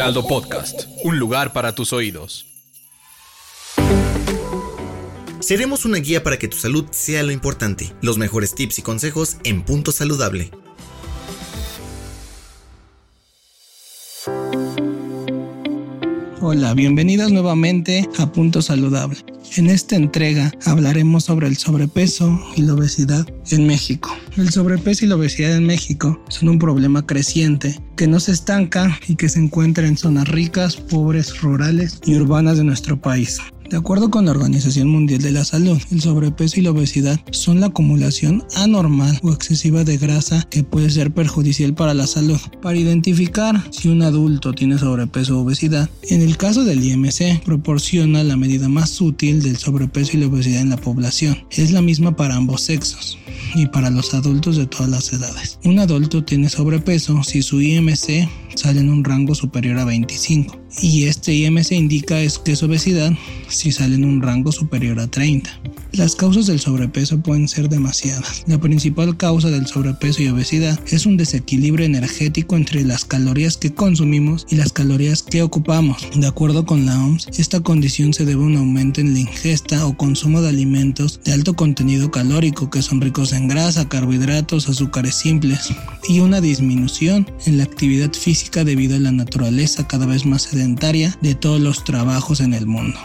Heraldo Podcast, un lugar para tus oídos. Seremos una guía para que tu salud sea lo importante. Los mejores tips y consejos en Punto Saludable. Hola, bienvenidos nuevamente a Punto Saludable. En esta entrega hablaremos sobre el sobrepeso y la obesidad en México. El sobrepeso y la obesidad en México son un problema creciente que no se estanca y que se encuentra en zonas ricas, pobres, rurales y urbanas de nuestro país. De acuerdo con la Organización Mundial de la Salud, el sobrepeso y la obesidad son la acumulación anormal o excesiva de grasa que puede ser perjudicial para la salud. Para identificar si un adulto tiene sobrepeso o obesidad, en el caso del IMC proporciona la medida más útil del sobrepeso y la obesidad en la población. Es la misma para ambos sexos y para los adultos de todas las edades. Un adulto tiene sobrepeso si su IMC sale en un rango superior a 25 y este IMC indica es que es obesidad si sale en un rango superior a 30. Las causas del sobrepeso pueden ser demasiadas. La principal causa del sobrepeso y obesidad es un desequilibrio energético entre las calorías que consumimos y las calorías que ocupamos. De acuerdo con la OMS, esta condición se debe a un aumento en la ingesta o consumo de alimentos de alto contenido calórico que son ricos en grasa, carbohidratos, azúcares simples y una disminución en la actividad física debido a la naturaleza cada vez más sedentaria de todos los trabajos en el mundo.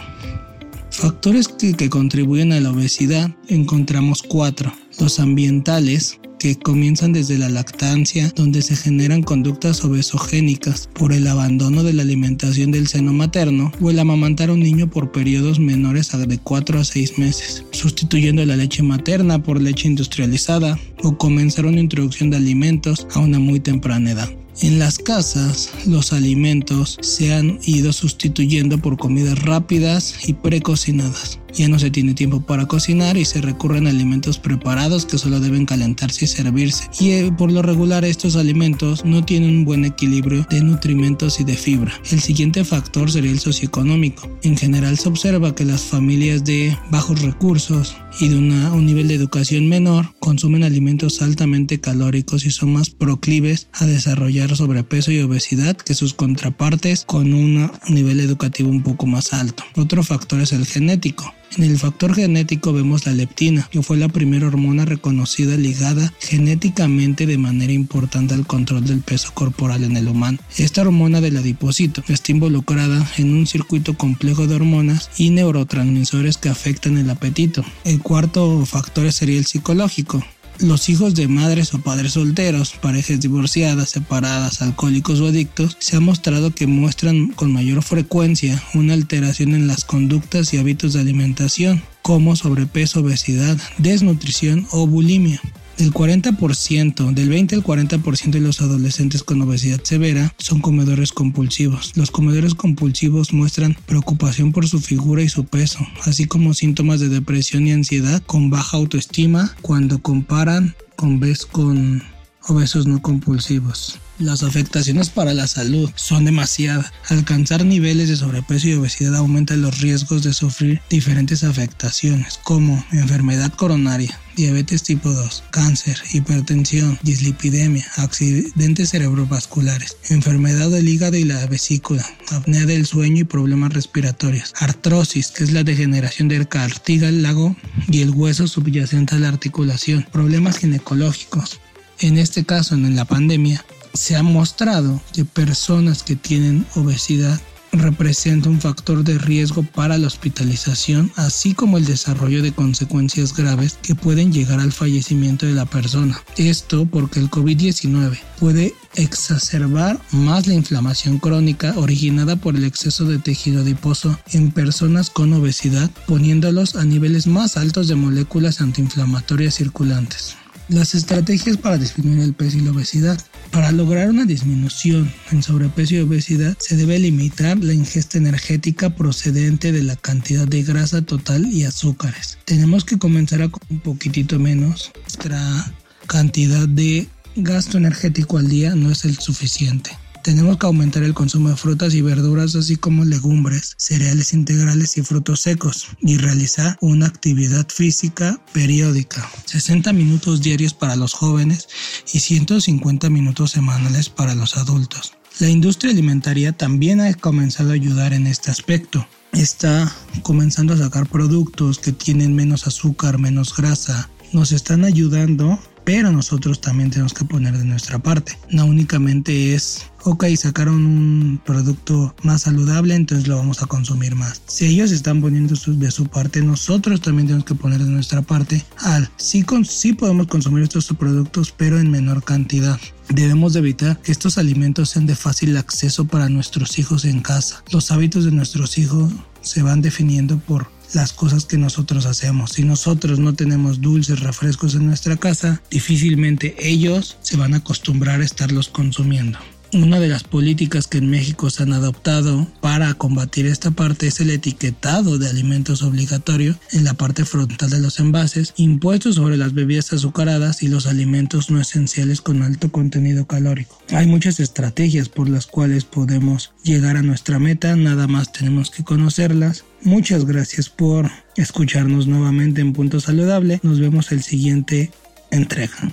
Factores que, contribuyen a la obesidad encontramos cuatro. Los ambientales, que comienzan desde la lactancia, donde se generan conductas obesogénicas por el abandono de la alimentación del seno materno o el amamantar a un niño por periodos menores de 4 a 6 meses, sustituyendo la leche materna por leche industrializada o comenzar una introducción de alimentos a una muy temprana edad. En las casas, los alimentos se han ido sustituyendo por comidas rápidas y precocinadas. Ya no se tiene tiempo para cocinar y se recurren a alimentos preparados que solo deben calentarse y servirse. Y eh, por lo regular estos alimentos no tienen un buen equilibrio de nutrimentos y de fibra. El siguiente factor sería el socioeconómico. En general se observa que las familias de bajos recursos y de un nivel de educación menor consumen alimentos altamente calóricos y son más proclives a desarrollar sobrepeso y obesidad que sus contrapartes con un nivel educativo un poco más alto. Otro factor es el genético. En el factor genético vemos la leptina, que fue la primera hormona reconocida ligada genéticamente de manera importante al control del peso corporal en el humano. Esta hormona del adipocito está involucrada en un circuito complejo de hormonas y neurotransmisores que afectan el apetito. El cuarto factor sería el psicológico. Los hijos de madres o padres solteros, parejas divorciadas, separadas, alcohólicos o adictos, se ha mostrado que muestran con mayor frecuencia una alteración en las conductas y hábitos de alimentación, como sobrepeso, obesidad, desnutrición o bulimia. Del 40%, del 20 al 40% de los adolescentes con obesidad severa son comedores compulsivos. Los comedores compulsivos muestran preocupación por su figura y su peso, así como síntomas de depresión y ansiedad con baja autoestima cuando comparan con vez con obesos no compulsivos. Las afectaciones para la salud son demasiadas. Alcanzar niveles de sobrepeso y obesidad aumenta los riesgos de sufrir diferentes afectaciones como enfermedad coronaria, diabetes tipo 2, cáncer, hipertensión, dislipidemia, accidentes cerebrovasculares, enfermedad del hígado y la vesícula, apnea del sueño y problemas respiratorios, artrosis, que es la degeneración del cartílago y el hueso subyacente a la articulación, problemas ginecológicos. En este caso, en la pandemia, se ha mostrado que personas que tienen obesidad representa un factor de riesgo para la hospitalización, así como el desarrollo de consecuencias graves que pueden llegar al fallecimiento de la persona. Esto porque el COVID-19 puede exacerbar más la inflamación crónica originada por el exceso de tejido adiposo en personas con obesidad, poniéndolos a niveles más altos de moléculas antiinflamatorias circulantes. Las estrategias para disminuir el peso y la obesidad. Para lograr una disminución en sobrepeso y obesidad se debe limitar la ingesta energética procedente de la cantidad de grasa total y azúcares. Tenemos que comenzar a un poquitito menos. Nuestra cantidad de gasto energético al día no es el suficiente. Tenemos que aumentar el consumo de frutas y verduras, así como legumbres, cereales integrales y frutos secos, y realizar una actividad física periódica. 60 minutos diarios para los jóvenes y 150 minutos semanales para los adultos. La industria alimentaria también ha comenzado a ayudar en este aspecto. Está comenzando a sacar productos que tienen menos azúcar, menos grasa. Nos están ayudando pero nosotros también tenemos que poner de nuestra parte. No únicamente es, ok, sacaron un producto más saludable, entonces lo vamos a consumir más. Si ellos están poniendo de su parte, nosotros también tenemos que poner de nuestra parte al, sí, sí podemos consumir estos productos, pero en menor cantidad. Debemos de evitar que estos alimentos sean de fácil acceso para nuestros hijos en casa. Los hábitos de nuestros hijos se van definiendo por las cosas que nosotros hacemos. Si nosotros no tenemos dulces, refrescos en nuestra casa, difícilmente ellos se van a acostumbrar a estarlos consumiendo. Una de las políticas que en México se han adoptado para combatir esta parte es el etiquetado de alimentos obligatorio en la parte frontal de los envases, impuestos sobre las bebidas azucaradas y los alimentos no esenciales con alto contenido calórico. Hay muchas estrategias por las cuales podemos llegar a nuestra meta, nada más tenemos que conocerlas. Muchas gracias por escucharnos nuevamente en Punto Saludable. Nos vemos el siguiente entrega.